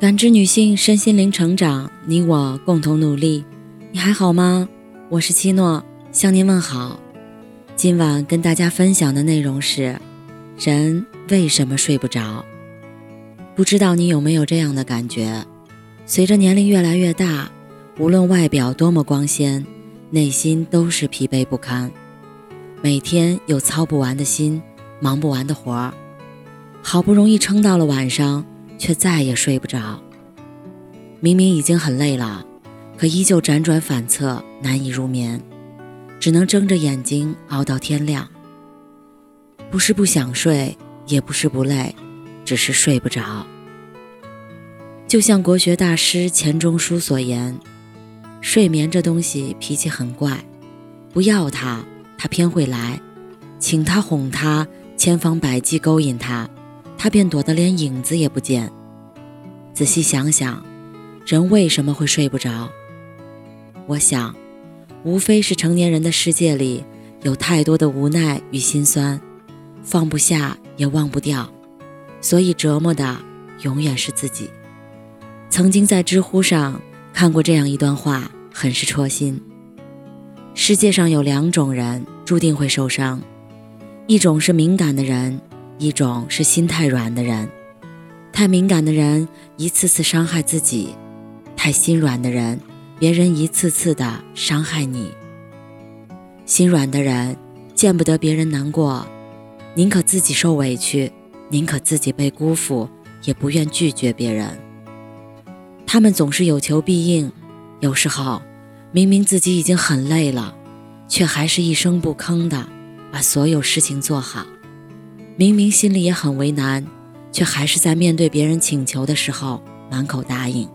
感知女性身心灵成长，你我共同努力。你还好吗？我是七诺，向您问好。今晚跟大家分享的内容是：人为什么睡不着？不知道你有没有这样的感觉？随着年龄越来越大，无论外表多么光鲜，内心都是疲惫不堪。每天有操不完的心，忙不完的活儿，好不容易撑到了晚上，却再也睡不着。明明已经很累了，可依旧辗转反侧，难以入眠，只能睁着眼睛熬到天亮。不是不想睡，也不是不累，只是睡不着。就像国学大师钱钟书所言：“睡眠这东西脾气很怪，不要它。”他偏会来，请他哄他，千方百计勾引他，他便躲得连影子也不见。仔细想想，人为什么会睡不着？我想，无非是成年人的世界里有太多的无奈与心酸，放不下也忘不掉，所以折磨的永远是自己。曾经在知乎上看过这样一段话，很是戳心。世界上有两种人注定会受伤，一种是敏感的人，一种是心太软的人。太敏感的人一次次伤害自己，太心软的人，别人一次次的伤害你。心软的人见不得别人难过，宁可自己受委屈，宁可自己被辜负，也不愿拒绝别人。他们总是有求必应，有时候。明明自己已经很累了，却还是一声不吭的把所有事情做好；明明心里也很为难，却还是在面对别人请求的时候满口答应。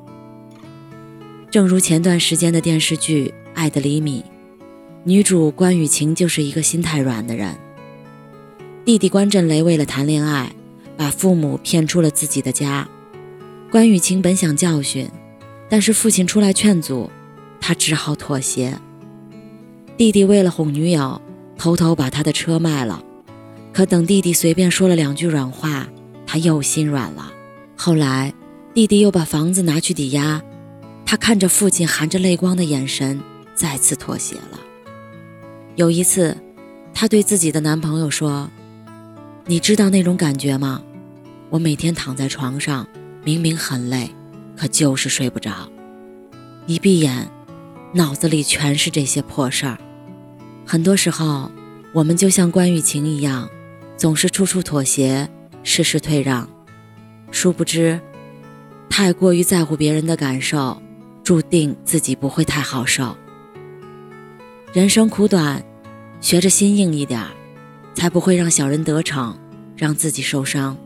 正如前段时间的电视剧《爱的厘米》，女主关雨晴就是一个心太软的人。弟弟关震雷为了谈恋爱，把父母骗出了自己的家。关雨晴本想教训，但是父亲出来劝阻。他只好妥协。弟弟为了哄女友，偷偷把他的车卖了。可等弟弟随便说了两句软话，他又心软了。后来，弟弟又把房子拿去抵押。他看着父亲含着泪光的眼神，再次妥协了。有一次，他对自己的男朋友说：“你知道那种感觉吗？我每天躺在床上，明明很累，可就是睡不着。一闭眼。”脑子里全是这些破事儿，很多时候，我们就像关雨晴一样，总是处处妥协，事事退让，殊不知，太过于在乎别人的感受，注定自己不会太好受。人生苦短，学着心硬一点，才不会让小人得逞，让自己受伤。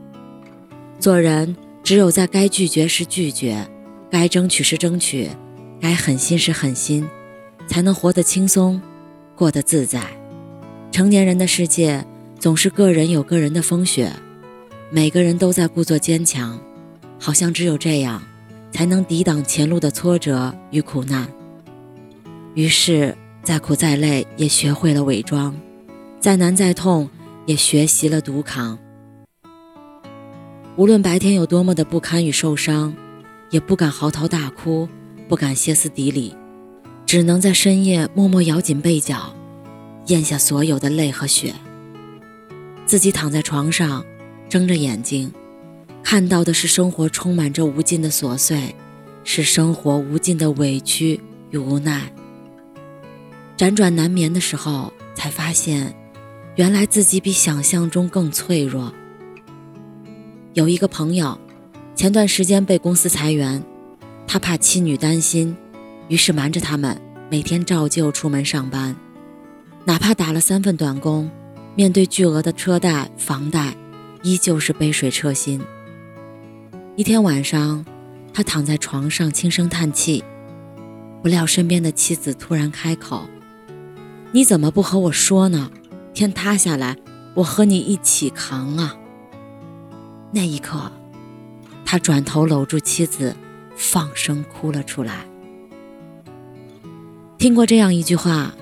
做人，只有在该拒绝时拒绝，该争取时争取。该狠心时狠心，才能活得轻松，过得自在。成年人的世界总是个人有个人的风雪，每个人都在故作坚强，好像只有这样，才能抵挡前路的挫折与苦难。于是，再苦再累也学会了伪装，再难再痛也学习了独扛。无论白天有多么的不堪与受伤，也不敢嚎啕大哭。不敢歇斯底里，只能在深夜默默咬紧被角，咽下所有的泪和血。自己躺在床上，睁着眼睛，看到的是生活充满着无尽的琐碎，是生活无尽的委屈与无奈。辗转难眠的时候，才发现，原来自己比想象中更脆弱。有一个朋友，前段时间被公司裁员。他怕妻女担心，于是瞒着他们，每天照旧出门上班，哪怕打了三份短工，面对巨额的车贷、房贷，依旧是杯水车薪。一天晚上，他躺在床上轻声叹气，不料身边的妻子突然开口：“你怎么不和我说呢？天塌下来，我和你一起扛啊！”那一刻，他转头搂住妻子。放声哭了出来。听过这样一句话：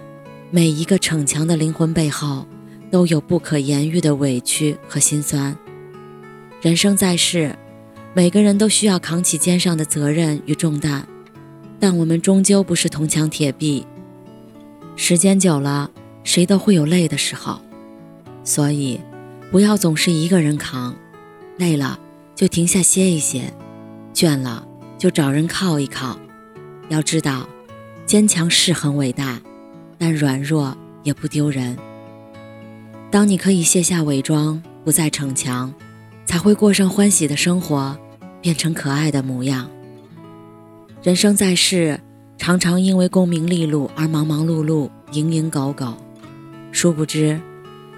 每一个逞强的灵魂背后，都有不可言喻的委屈和心酸。人生在世，每个人都需要扛起肩上的责任与重担，但我们终究不是铜墙铁壁。时间久了，谁都会有累的时候，所以不要总是一个人扛。累了就停下歇一歇，倦了就找人靠一靠。要知道，坚强是很伟大，但软弱也不丢人。当你可以卸下伪装，不再逞强。才会过上欢喜的生活，变成可爱的模样。人生在世，常常因为功名利禄而忙忙碌碌、蝇营狗苟，殊不知，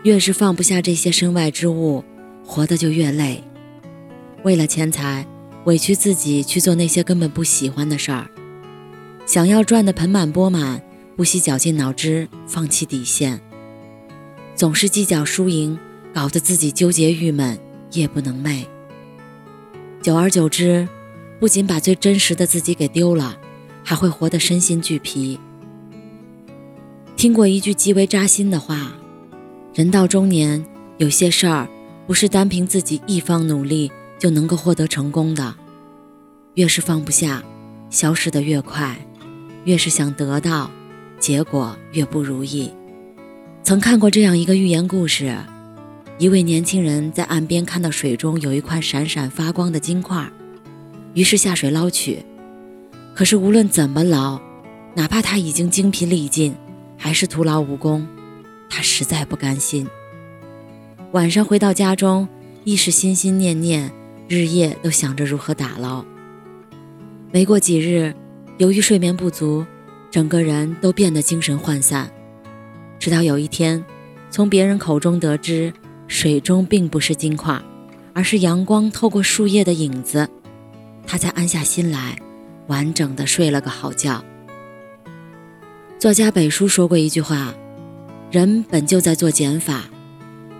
越是放不下这些身外之物，活得就越累。为了钱财，委屈自己去做那些根本不喜欢的事儿，想要赚得盆满钵满，不惜绞尽脑汁，放弃底线，总是计较输赢，搞得自己纠结郁闷。夜不能寐，久而久之，不仅把最真实的自己给丢了，还会活得身心俱疲。听过一句极为扎心的话：人到中年，有些事儿不是单凭自己一方努力就能够获得成功的。越是放不下，消失的越快；越是想得到，结果越不如意。曾看过这样一个寓言故事。一位年轻人在岸边看到水中有一块闪闪发光的金块，于是下水捞取。可是无论怎么捞，哪怕他已经精疲力尽，还是徒劳无功。他实在不甘心。晚上回到家中，亦是心心念念，日夜都想着如何打捞。没过几日，由于睡眠不足，整个人都变得精神涣散。直到有一天，从别人口中得知。水中并不是金块，而是阳光透过树叶的影子。他才安下心来，完整的睡了个好觉。作家北叔说过一句话：“人本就在做减法，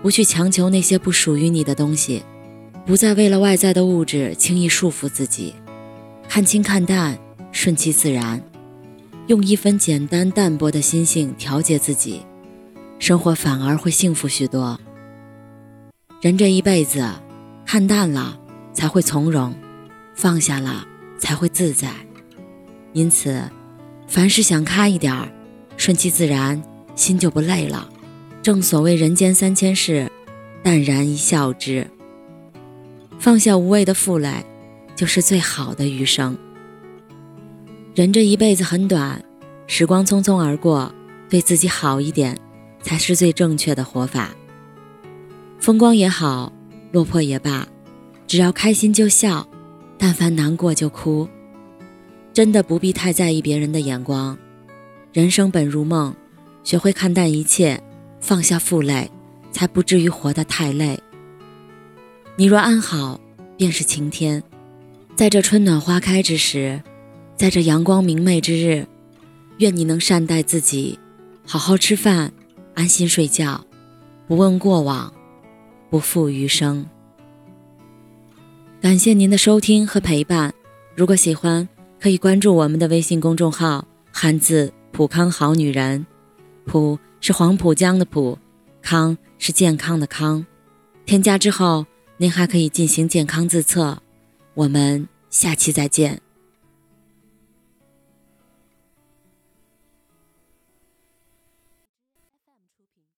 不去强求那些不属于你的东西，不再为了外在的物质轻易束缚自己，看清看淡，顺其自然，用一分简单淡泊的心性调节自己，生活反而会幸福许多。”人这一辈子，看淡了才会从容，放下了才会自在。因此，凡事想开一点儿，顺其自然，心就不累了。正所谓人间三千事，淡然一笑之。放下无谓的负累，就是最好的余生。人这一辈子很短，时光匆匆而过，对自己好一点，才是最正确的活法。风光也好，落魄也罢，只要开心就笑，但凡难过就哭。真的不必太在意别人的眼光。人生本如梦，学会看淡一切，放下负累，才不至于活得太累。你若安好，便是晴天。在这春暖花开之时，在这阳光明媚之日，愿你能善待自己，好好吃饭，安心睡觉，不问过往。不负余生。感谢您的收听和陪伴。如果喜欢，可以关注我们的微信公众号“汉字普康好女人”。普是黄浦江的浦，康是健康的康。添加之后，您还可以进行健康自测。我们下期再见。